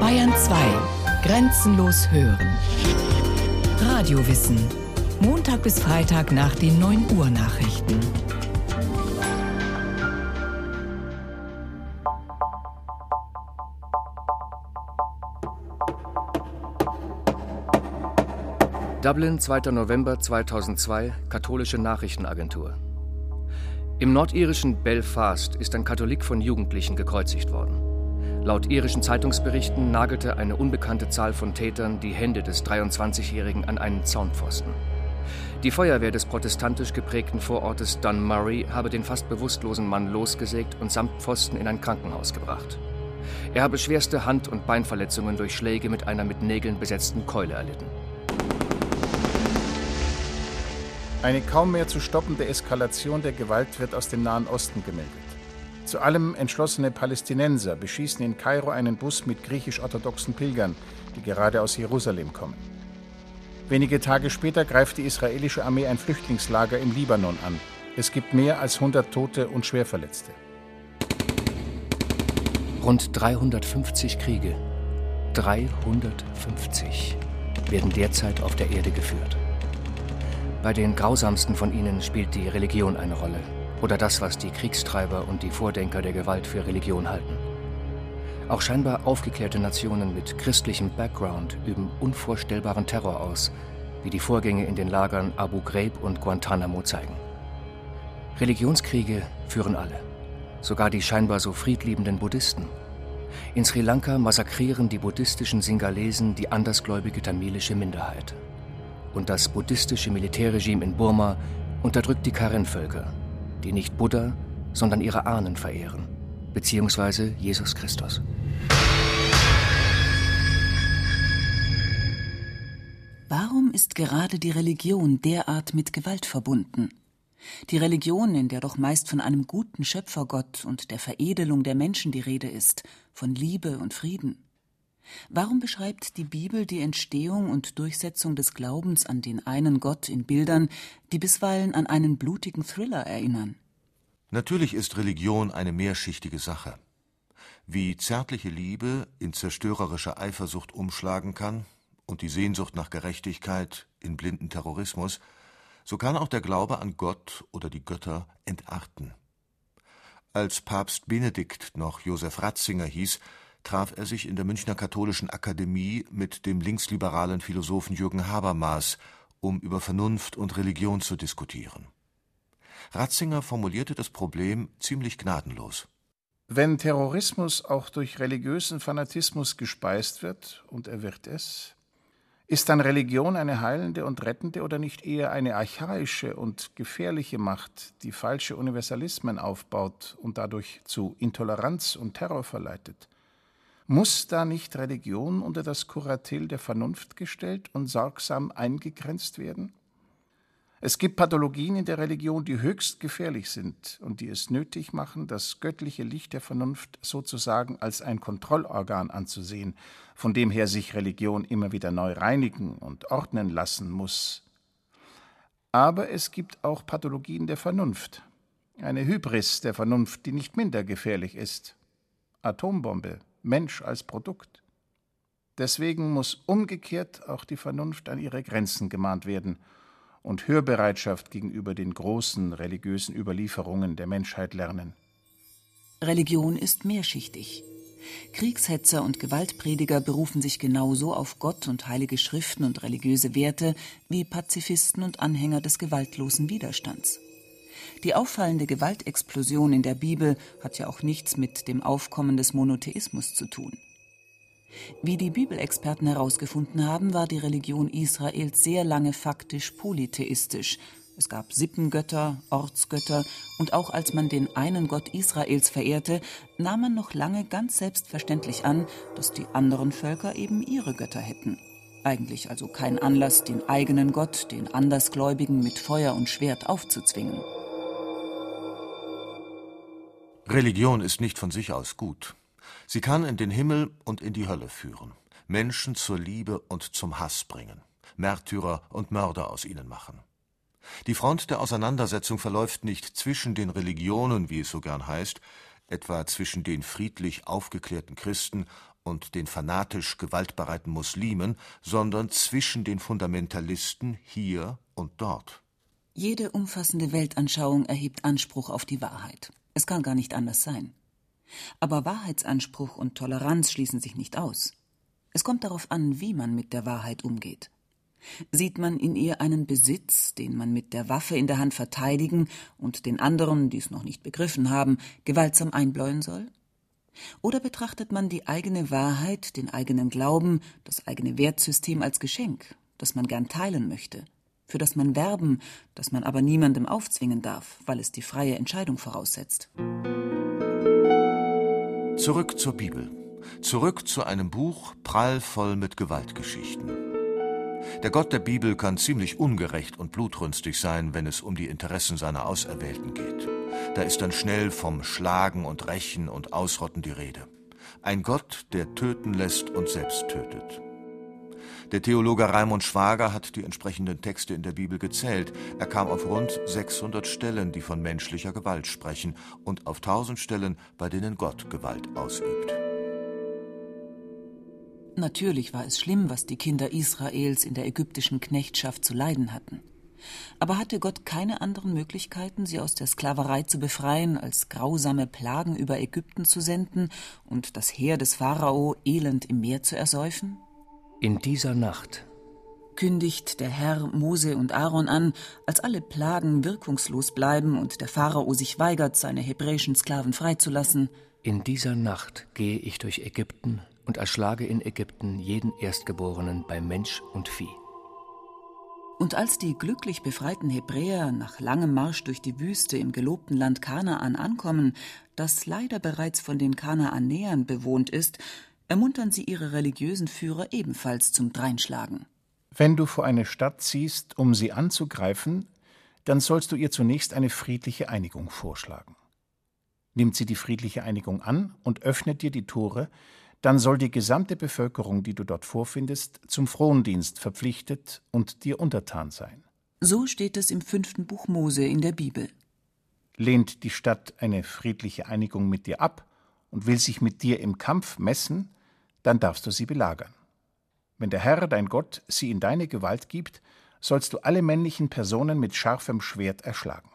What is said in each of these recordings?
Bayern 2. Grenzenlos hören. Radiowissen. Montag bis Freitag nach den 9 Uhr Nachrichten. Dublin, 2. November 2002, katholische Nachrichtenagentur. Im nordirischen Belfast ist ein Katholik von Jugendlichen gekreuzigt worden. Laut irischen Zeitungsberichten nagelte eine unbekannte Zahl von Tätern die Hände des 23-Jährigen an einen Zaunpfosten. Die Feuerwehr des protestantisch geprägten Vorortes Dunmurry habe den fast bewusstlosen Mann losgesägt und samt Pfosten in ein Krankenhaus gebracht. Er habe schwerste Hand- und Beinverletzungen durch Schläge mit einer mit Nägeln besetzten Keule erlitten. Eine kaum mehr zu stoppende Eskalation der Gewalt wird aus dem Nahen Osten gemeldet. Zu allem entschlossene Palästinenser beschießen in Kairo einen Bus mit griechisch-orthodoxen Pilgern, die gerade aus Jerusalem kommen. Wenige Tage später greift die israelische Armee ein Flüchtlingslager im Libanon an. Es gibt mehr als 100 Tote und Schwerverletzte. Rund 350 Kriege, 350, werden derzeit auf der Erde geführt. Bei den grausamsten von ihnen spielt die Religion eine Rolle oder das, was die Kriegstreiber und die Vordenker der Gewalt für Religion halten. Auch scheinbar aufgeklärte Nationen mit christlichem Background üben unvorstellbaren Terror aus, wie die Vorgänge in den Lagern Abu Ghraib und Guantanamo zeigen. Religionskriege führen alle, sogar die scheinbar so friedliebenden Buddhisten. In Sri Lanka massakrieren die buddhistischen Singalesen die andersgläubige tamilische Minderheit und das buddhistische Militärregime in Burma unterdrückt die Karen-Völker, die nicht Buddha, sondern ihre Ahnen verehren, beziehungsweise Jesus Christus. Warum ist gerade die Religion derart mit Gewalt verbunden? Die Religion, in der doch meist von einem guten Schöpfergott und der Veredelung der Menschen die Rede ist, von Liebe und Frieden. Warum beschreibt die Bibel die Entstehung und Durchsetzung des Glaubens an den einen Gott in Bildern, die bisweilen an einen blutigen Thriller erinnern? Natürlich ist Religion eine mehrschichtige Sache. Wie zärtliche Liebe in zerstörerische Eifersucht umschlagen kann und die Sehnsucht nach Gerechtigkeit in blinden Terrorismus, so kann auch der Glaube an Gott oder die Götter entarten. Als Papst Benedikt noch Josef Ratzinger hieß, traf er sich in der Münchner Katholischen Akademie mit dem linksliberalen Philosophen Jürgen Habermas, um über Vernunft und Religion zu diskutieren. Ratzinger formulierte das Problem ziemlich gnadenlos. Wenn Terrorismus auch durch religiösen Fanatismus gespeist wird, und er wird es, ist dann Religion eine heilende und rettende oder nicht eher eine archaische und gefährliche Macht, die falsche Universalismen aufbaut und dadurch zu Intoleranz und Terror verleitet? Muss da nicht Religion unter das Kuratel der Vernunft gestellt und sorgsam eingegrenzt werden? Es gibt Pathologien in der Religion, die höchst gefährlich sind und die es nötig machen, das göttliche Licht der Vernunft sozusagen als ein Kontrollorgan anzusehen, von dem her sich Religion immer wieder neu reinigen und ordnen lassen muss. Aber es gibt auch Pathologien der Vernunft, eine Hybris der Vernunft, die nicht minder gefährlich ist. Atombombe, Mensch als Produkt. Deswegen muss umgekehrt auch die Vernunft an ihre Grenzen gemahnt werden und Hörbereitschaft gegenüber den großen religiösen Überlieferungen der Menschheit lernen. Religion ist mehrschichtig. Kriegshetzer und Gewaltprediger berufen sich genauso auf Gott und heilige Schriften und religiöse Werte wie Pazifisten und Anhänger des gewaltlosen Widerstands. Die auffallende Gewaltexplosion in der Bibel hat ja auch nichts mit dem Aufkommen des Monotheismus zu tun. Wie die Bibelexperten herausgefunden haben, war die Religion Israels sehr lange faktisch polytheistisch. Es gab Sippengötter, Ortsgötter und auch als man den einen Gott Israels verehrte, nahm man noch lange ganz selbstverständlich an, dass die anderen Völker eben ihre Götter hätten. Eigentlich also kein Anlass, den eigenen Gott den Andersgläubigen mit Feuer und Schwert aufzuzwingen. Religion ist nicht von sich aus gut. Sie kann in den Himmel und in die Hölle führen, Menschen zur Liebe und zum Hass bringen, Märtyrer und Mörder aus ihnen machen. Die Front der Auseinandersetzung verläuft nicht zwischen den Religionen, wie es so gern heißt, etwa zwischen den friedlich aufgeklärten Christen und den fanatisch gewaltbereiten Muslimen, sondern zwischen den Fundamentalisten hier und dort. Jede umfassende Weltanschauung erhebt Anspruch auf die Wahrheit. Es kann gar nicht anders sein. Aber Wahrheitsanspruch und Toleranz schließen sich nicht aus. Es kommt darauf an, wie man mit der Wahrheit umgeht. Sieht man in ihr einen Besitz, den man mit der Waffe in der Hand verteidigen und den anderen, die es noch nicht begriffen haben, gewaltsam einbläuen soll? Oder betrachtet man die eigene Wahrheit, den eigenen Glauben, das eigene Wertsystem als Geschenk, das man gern teilen möchte, für das man werben, das man aber niemandem aufzwingen darf, weil es die freie Entscheidung voraussetzt? Zurück zur Bibel. Zurück zu einem Buch prallvoll mit Gewaltgeschichten. Der Gott der Bibel kann ziemlich ungerecht und blutrünstig sein, wenn es um die Interessen seiner Auserwählten geht. Da ist dann schnell vom Schlagen und Rächen und Ausrotten die Rede. Ein Gott, der töten lässt und selbst tötet. Der Theologe Raimund Schwager hat die entsprechenden Texte in der Bibel gezählt. Er kam auf rund 600 Stellen, die von menschlicher Gewalt sprechen, und auf 1000 Stellen, bei denen Gott Gewalt ausübt. Natürlich war es schlimm, was die Kinder Israels in der ägyptischen Knechtschaft zu leiden hatten. Aber hatte Gott keine anderen Möglichkeiten, sie aus der Sklaverei zu befreien, als grausame Plagen über Ägypten zu senden und das Heer des Pharao elend im Meer zu ersäufen? In dieser Nacht kündigt der Herr Mose und Aaron an, als alle Plagen wirkungslos bleiben und der Pharao sich weigert, seine hebräischen Sklaven freizulassen. In dieser Nacht gehe ich durch Ägypten und erschlage in Ägypten jeden Erstgeborenen bei Mensch und Vieh. Und als die glücklich befreiten Hebräer nach langem Marsch durch die Wüste im gelobten Land Kanaan ankommen, das leider bereits von den Kanaanäern bewohnt ist, ermuntern sie ihre religiösen Führer ebenfalls zum Dreinschlagen. Wenn du vor eine Stadt ziehst, um sie anzugreifen, dann sollst du ihr zunächst eine friedliche Einigung vorschlagen. Nimmt sie die friedliche Einigung an und öffnet dir die Tore, dann soll die gesamte Bevölkerung, die du dort vorfindest, zum Frondienst verpflichtet und dir untertan sein. So steht es im fünften Buch Mose in der Bibel. Lehnt die Stadt eine friedliche Einigung mit dir ab und will sich mit dir im Kampf messen, dann darfst du sie belagern. Wenn der Herr, dein Gott, sie in deine Gewalt gibt, sollst du alle männlichen Personen mit scharfem Schwert erschlagen.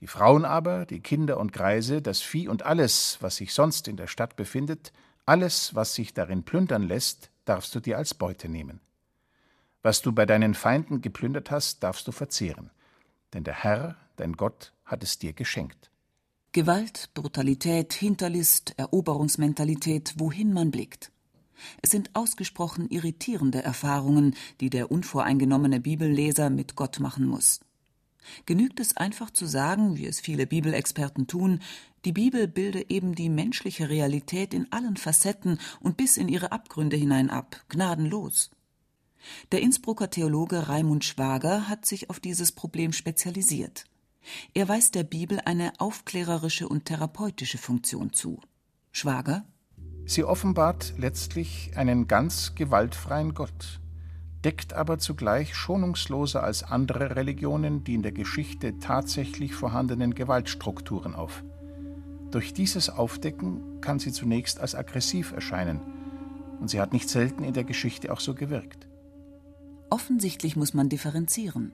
Die Frauen aber, die Kinder und Greise, das Vieh und alles, was sich sonst in der Stadt befindet, alles, was sich darin plündern lässt, darfst du dir als Beute nehmen. Was du bei deinen Feinden geplündert hast, darfst du verzehren, denn der Herr, dein Gott, hat es dir geschenkt. Gewalt, Brutalität, Hinterlist, Eroberungsmentalität, wohin man blickt. Es sind ausgesprochen irritierende Erfahrungen, die der unvoreingenommene Bibelleser mit Gott machen muss. Genügt es einfach zu sagen, wie es viele Bibelexperten tun, die Bibel bilde eben die menschliche Realität in allen Facetten und bis in ihre Abgründe hinein ab, gnadenlos. Der Innsbrucker Theologe Raimund Schwager hat sich auf dieses Problem spezialisiert. Er weist der Bibel eine aufklärerische und therapeutische Funktion zu. Schwager Sie offenbart letztlich einen ganz gewaltfreien Gott, deckt aber zugleich schonungsloser als andere Religionen die in der Geschichte tatsächlich vorhandenen Gewaltstrukturen auf. Durch dieses Aufdecken kann sie zunächst als aggressiv erscheinen, und sie hat nicht selten in der Geschichte auch so gewirkt. Offensichtlich muss man differenzieren.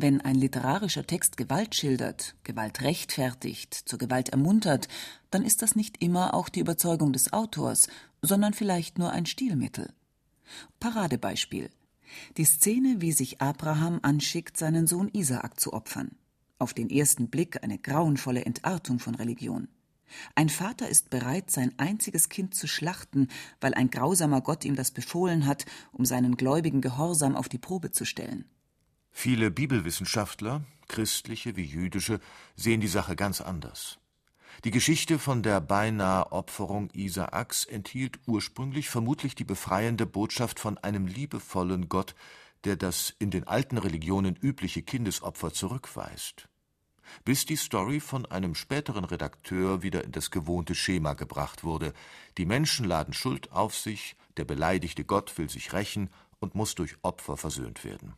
Wenn ein literarischer Text Gewalt schildert, Gewalt rechtfertigt, zur Gewalt ermuntert, dann ist das nicht immer auch die Überzeugung des Autors, sondern vielleicht nur ein Stilmittel. Paradebeispiel. Die Szene, wie sich Abraham anschickt, seinen Sohn Isaak zu opfern. Auf den ersten Blick eine grauenvolle Entartung von Religion. Ein Vater ist bereit, sein einziges Kind zu schlachten, weil ein grausamer Gott ihm das befohlen hat, um seinen gläubigen Gehorsam auf die Probe zu stellen. Viele Bibelwissenschaftler, christliche wie jüdische, sehen die Sache ganz anders. Die Geschichte von der beinahe Opferung Isaaks enthielt ursprünglich vermutlich die befreiende Botschaft von einem liebevollen Gott, der das in den alten Religionen übliche Kindesopfer zurückweist. Bis die Story von einem späteren Redakteur wieder in das gewohnte Schema gebracht wurde. Die Menschen laden Schuld auf sich, der beleidigte Gott will sich rächen und muss durch Opfer versöhnt werden.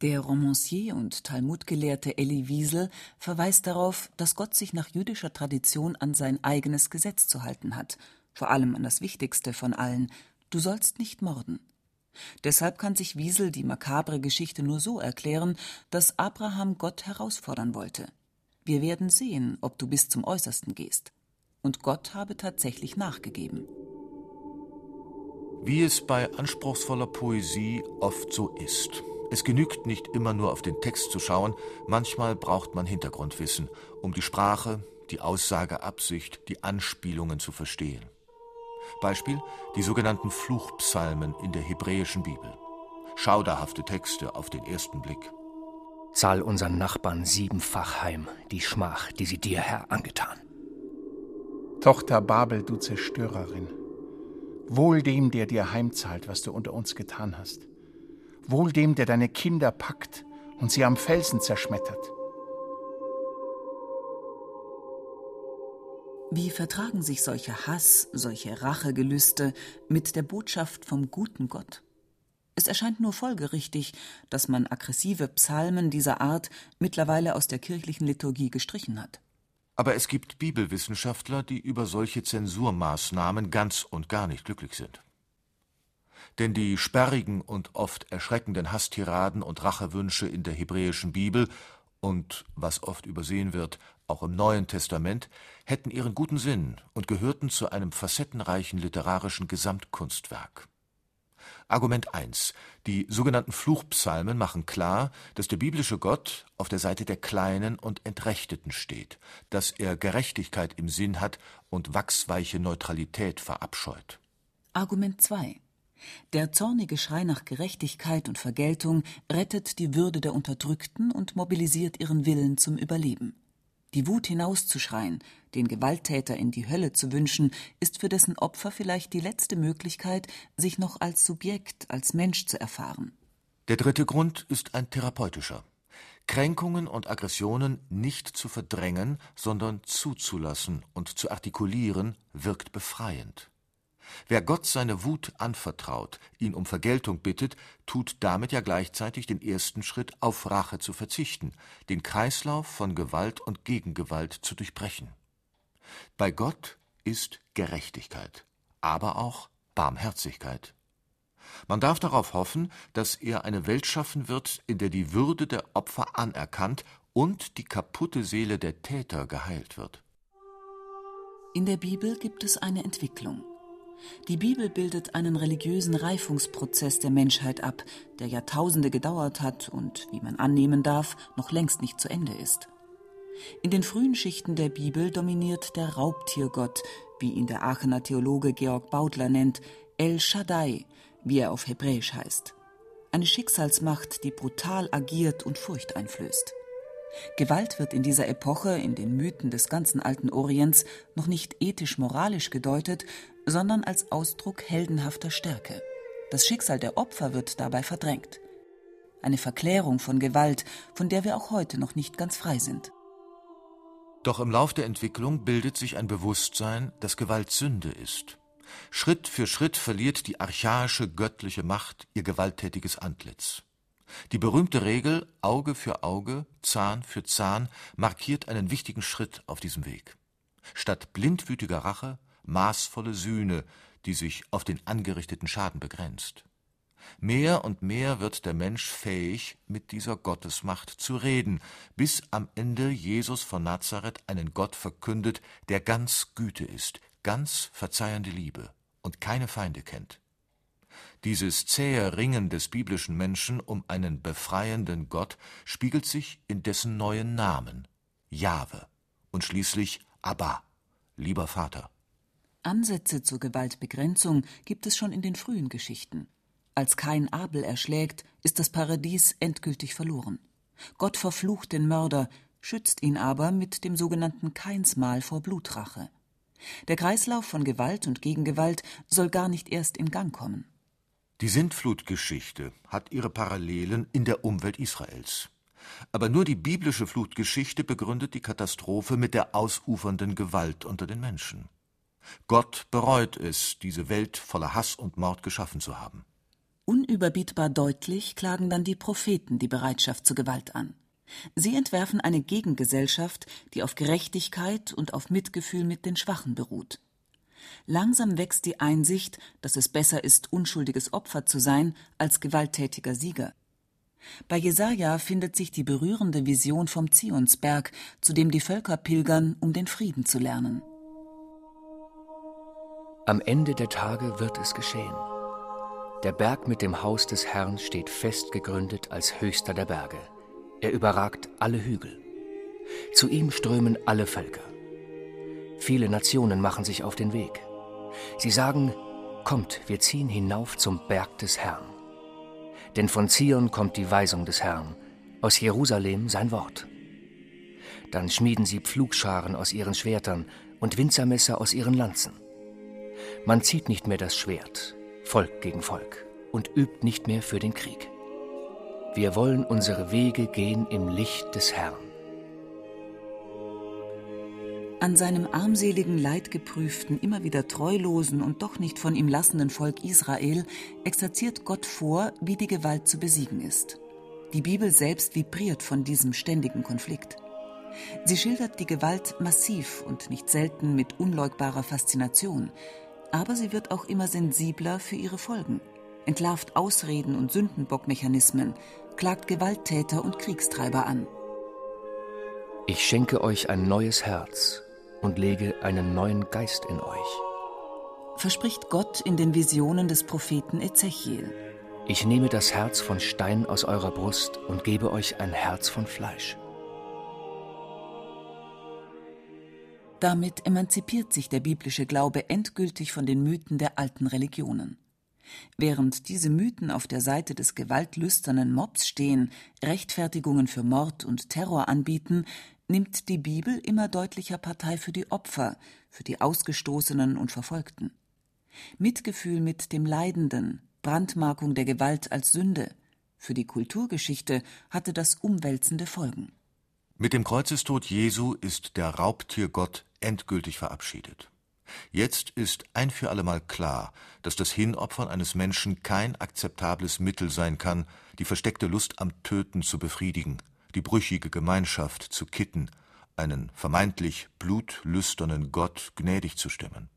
Der Romancier und Talmudgelehrte Elie Wiesel verweist darauf, dass Gott sich nach jüdischer Tradition an sein eigenes Gesetz zu halten hat, vor allem an das wichtigste von allen: Du sollst nicht morden. Deshalb kann sich Wiesel die makabre Geschichte nur so erklären, dass Abraham Gott herausfordern wollte. Wir werden sehen, ob du bis zum Äußersten gehst. Und Gott habe tatsächlich nachgegeben. Wie es bei anspruchsvoller Poesie oft so ist. Es genügt nicht immer nur auf den Text zu schauen, manchmal braucht man Hintergrundwissen, um die Sprache, die Aussageabsicht, die Anspielungen zu verstehen. Beispiel die sogenannten Fluchpsalmen in der hebräischen Bibel. Schauderhafte Texte auf den ersten Blick. Zahl unseren Nachbarn siebenfach heim die Schmach, die sie dir, Herr, angetan. Tochter Babel, du Zerstörerin, wohl dem, der dir heimzahlt, was du unter uns getan hast. Wohl dem, der deine Kinder packt und sie am Felsen zerschmettert. Wie vertragen sich solcher Hass, solche Rachegelüste mit der Botschaft vom guten Gott? Es erscheint nur folgerichtig, dass man aggressive Psalmen dieser Art mittlerweile aus der kirchlichen Liturgie gestrichen hat. Aber es gibt Bibelwissenschaftler, die über solche Zensurmaßnahmen ganz und gar nicht glücklich sind. Denn die sperrigen und oft erschreckenden Hasstiraden und Rachewünsche in der hebräischen Bibel und, was oft übersehen wird, auch im Neuen Testament, hätten ihren guten Sinn und gehörten zu einem facettenreichen literarischen Gesamtkunstwerk. Argument 1. Die sogenannten Fluchpsalmen machen klar, dass der biblische Gott auf der Seite der Kleinen und Entrechteten steht, dass er Gerechtigkeit im Sinn hat und wachsweiche Neutralität verabscheut. Argument 2. Der zornige Schrei nach Gerechtigkeit und Vergeltung rettet die Würde der Unterdrückten und mobilisiert ihren Willen zum Überleben. Die Wut hinauszuschreien, den Gewalttäter in die Hölle zu wünschen, ist für dessen Opfer vielleicht die letzte Möglichkeit, sich noch als Subjekt, als Mensch zu erfahren. Der dritte Grund ist ein therapeutischer. Kränkungen und Aggressionen nicht zu verdrängen, sondern zuzulassen und zu artikulieren, wirkt befreiend. Wer Gott seine Wut anvertraut, ihn um Vergeltung bittet, tut damit ja gleichzeitig den ersten Schritt, auf Rache zu verzichten, den Kreislauf von Gewalt und Gegengewalt zu durchbrechen. Bei Gott ist Gerechtigkeit, aber auch Barmherzigkeit. Man darf darauf hoffen, dass er eine Welt schaffen wird, in der die Würde der Opfer anerkannt und die kaputte Seele der Täter geheilt wird. In der Bibel gibt es eine Entwicklung. Die Bibel bildet einen religiösen Reifungsprozess der Menschheit ab, der Jahrtausende gedauert hat und, wie man annehmen darf, noch längst nicht zu Ende ist. In den frühen Schichten der Bibel dominiert der Raubtiergott, wie ihn der Aachener Theologe Georg Baudler nennt, El Shaddai, wie er auf Hebräisch heißt. Eine Schicksalsmacht, die brutal agiert und Furcht einflößt. Gewalt wird in dieser Epoche in den Mythen des ganzen alten Orients noch nicht ethisch-moralisch gedeutet, sondern als Ausdruck heldenhafter Stärke. Das Schicksal der Opfer wird dabei verdrängt. Eine Verklärung von Gewalt, von der wir auch heute noch nicht ganz frei sind. Doch im Lauf der Entwicklung bildet sich ein Bewusstsein, dass Gewalt Sünde ist. Schritt für Schritt verliert die archaische göttliche Macht ihr gewalttätiges Antlitz. Die berühmte Regel Auge für Auge, Zahn für Zahn markiert einen wichtigen Schritt auf diesem Weg. Statt blindwütiger Rache maßvolle Sühne, die sich auf den angerichteten Schaden begrenzt. Mehr und mehr wird der Mensch fähig, mit dieser Gottesmacht zu reden, bis am Ende Jesus von Nazareth einen Gott verkündet, der ganz Güte ist, ganz verzeihende Liebe und keine Feinde kennt. Dieses zähe Ringen des biblischen Menschen um einen befreienden Gott spiegelt sich in dessen neuen Namen, Jahwe, und schließlich Abba, lieber Vater. Ansätze zur Gewaltbegrenzung gibt es schon in den frühen Geschichten. Als Kain Abel erschlägt, ist das Paradies endgültig verloren. Gott verflucht den Mörder, schützt ihn aber mit dem sogenannten Kainsmal vor Blutrache. Der Kreislauf von Gewalt und Gegengewalt soll gar nicht erst in Gang kommen. Die Sintflutgeschichte hat ihre Parallelen in der Umwelt Israels. Aber nur die biblische Flutgeschichte begründet die Katastrophe mit der ausufernden Gewalt unter den Menschen. Gott bereut es, diese Welt voller Hass und Mord geschaffen zu haben. Unüberbietbar deutlich klagen dann die Propheten die Bereitschaft zur Gewalt an. Sie entwerfen eine Gegengesellschaft, die auf Gerechtigkeit und auf Mitgefühl mit den Schwachen beruht. Langsam wächst die Einsicht, dass es besser ist, unschuldiges Opfer zu sein, als gewalttätiger Sieger. Bei Jesaja findet sich die berührende Vision vom Zionsberg, zu dem die Völker pilgern, um den Frieden zu lernen. Am Ende der Tage wird es geschehen. Der Berg mit dem Haus des Herrn steht fest gegründet als höchster der Berge. Er überragt alle Hügel. Zu ihm strömen alle Völker. Viele Nationen machen sich auf den Weg. Sie sagen, kommt, wir ziehen hinauf zum Berg des Herrn. Denn von Zion kommt die Weisung des Herrn, aus Jerusalem sein Wort. Dann schmieden sie Pflugscharen aus ihren Schwertern und Winzermesser aus ihren Lanzen. Man zieht nicht mehr das Schwert, Volk gegen Volk, und übt nicht mehr für den Krieg. Wir wollen unsere Wege gehen im Licht des Herrn. An seinem armseligen, leidgeprüften, immer wieder treulosen und doch nicht von ihm lassenden Volk Israel exerziert Gott vor, wie die Gewalt zu besiegen ist. Die Bibel selbst vibriert von diesem ständigen Konflikt. Sie schildert die Gewalt massiv und nicht selten mit unleugbarer Faszination, aber sie wird auch immer sensibler für ihre Folgen, entlarvt Ausreden und Sündenbockmechanismen, klagt Gewalttäter und Kriegstreiber an. Ich schenke euch ein neues Herz und lege einen neuen Geist in euch. Verspricht Gott in den Visionen des Propheten Ezechiel. Ich nehme das Herz von Stein aus eurer Brust und gebe euch ein Herz von Fleisch. Damit emanzipiert sich der biblische Glaube endgültig von den Mythen der alten Religionen. Während diese Mythen auf der Seite des gewaltlüsternen Mobs stehen, Rechtfertigungen für Mord und Terror anbieten, nimmt die Bibel immer deutlicher Partei für die Opfer, für die Ausgestoßenen und Verfolgten. Mitgefühl mit dem Leidenden, Brandmarkung der Gewalt als Sünde. Für die Kulturgeschichte hatte das umwälzende Folgen. Mit dem Kreuzestod Jesu ist der Raubtiergott endgültig verabschiedet. Jetzt ist ein für allemal klar, dass das Hinopfern eines Menschen kein akzeptables Mittel sein kann, die versteckte Lust am Töten zu befriedigen, die brüchige Gemeinschaft zu kitten, einen vermeintlich blutlüsternen Gott gnädig zu stimmen.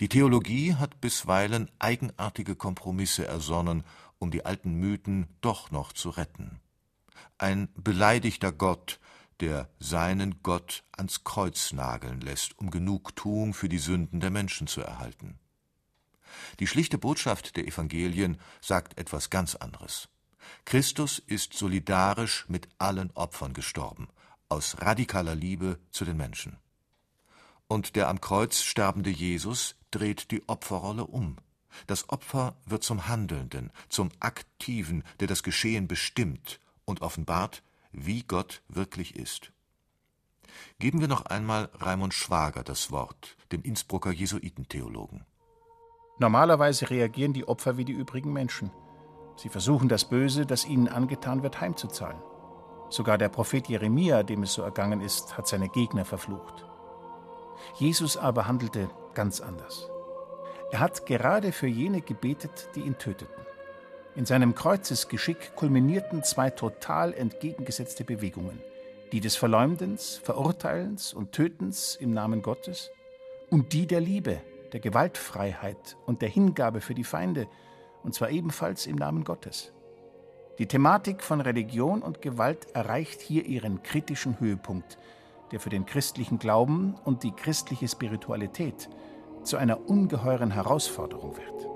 Die Theologie hat bisweilen eigenartige Kompromisse ersonnen, um die alten Mythen doch noch zu retten. Ein beleidigter Gott, der seinen Gott ans Kreuz nageln lässt, um Genugtuung für die Sünden der Menschen zu erhalten. Die schlichte Botschaft der Evangelien sagt etwas ganz anderes. Christus ist solidarisch mit allen Opfern gestorben, aus radikaler Liebe zu den Menschen. Und der am Kreuz sterbende Jesus dreht die Opferrolle um. Das Opfer wird zum Handelnden, zum Aktiven, der das Geschehen bestimmt und offenbart, wie Gott wirklich ist. Geben wir noch einmal Raimund Schwager das Wort, dem Innsbrucker Jesuitentheologen. Normalerweise reagieren die Opfer wie die übrigen Menschen. Sie versuchen das Böse, das ihnen angetan wird, heimzuzahlen. Sogar der Prophet Jeremia, dem es so ergangen ist, hat seine Gegner verflucht. Jesus aber handelte ganz anders. Er hat gerade für jene gebetet, die ihn töteten. In seinem Kreuzesgeschick kulminierten zwei total entgegengesetzte Bewegungen, die des Verleumdens, Verurteilens und Tötens im Namen Gottes und die der Liebe, der Gewaltfreiheit und der Hingabe für die Feinde, und zwar ebenfalls im Namen Gottes. Die Thematik von Religion und Gewalt erreicht hier ihren kritischen Höhepunkt, der für den christlichen Glauben und die christliche Spiritualität zu einer ungeheuren Herausforderung wird.